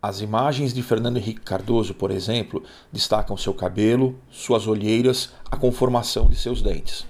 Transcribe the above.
As imagens de Fernando Henrique Cardoso, por exemplo, destacam seu cabelo, suas olheiras, a conformação de seus dentes.